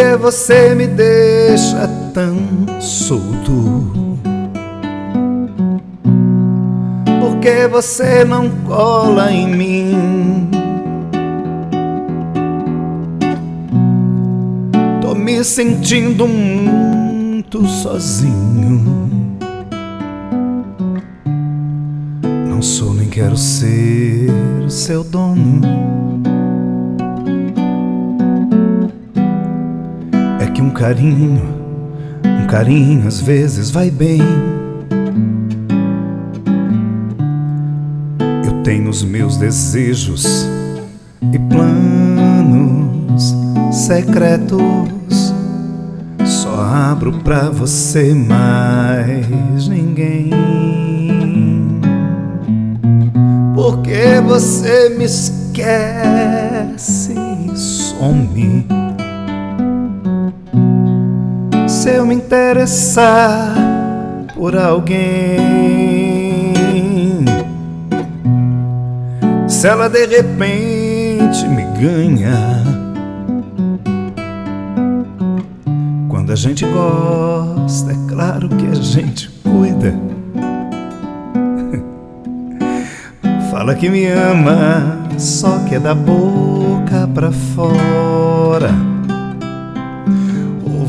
que você me deixa tão solto? Por que você não cola em mim? Tô me sentindo muito sozinho. Não sou nem quero ser seu dono. Um carinho, um carinho às vezes vai bem. Eu tenho os meus desejos e planos secretos. Só abro pra você mais ninguém. Porque você me esquece e some se eu me interessar por alguém. Se ela de repente me ganha. Quando a gente gosta, é claro que a gente cuida. Fala que me ama, só que é da boca pra fora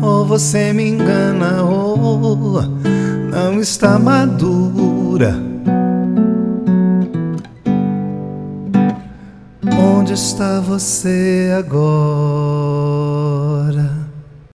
ou você me engana, ou não está madura. Onde está você agora?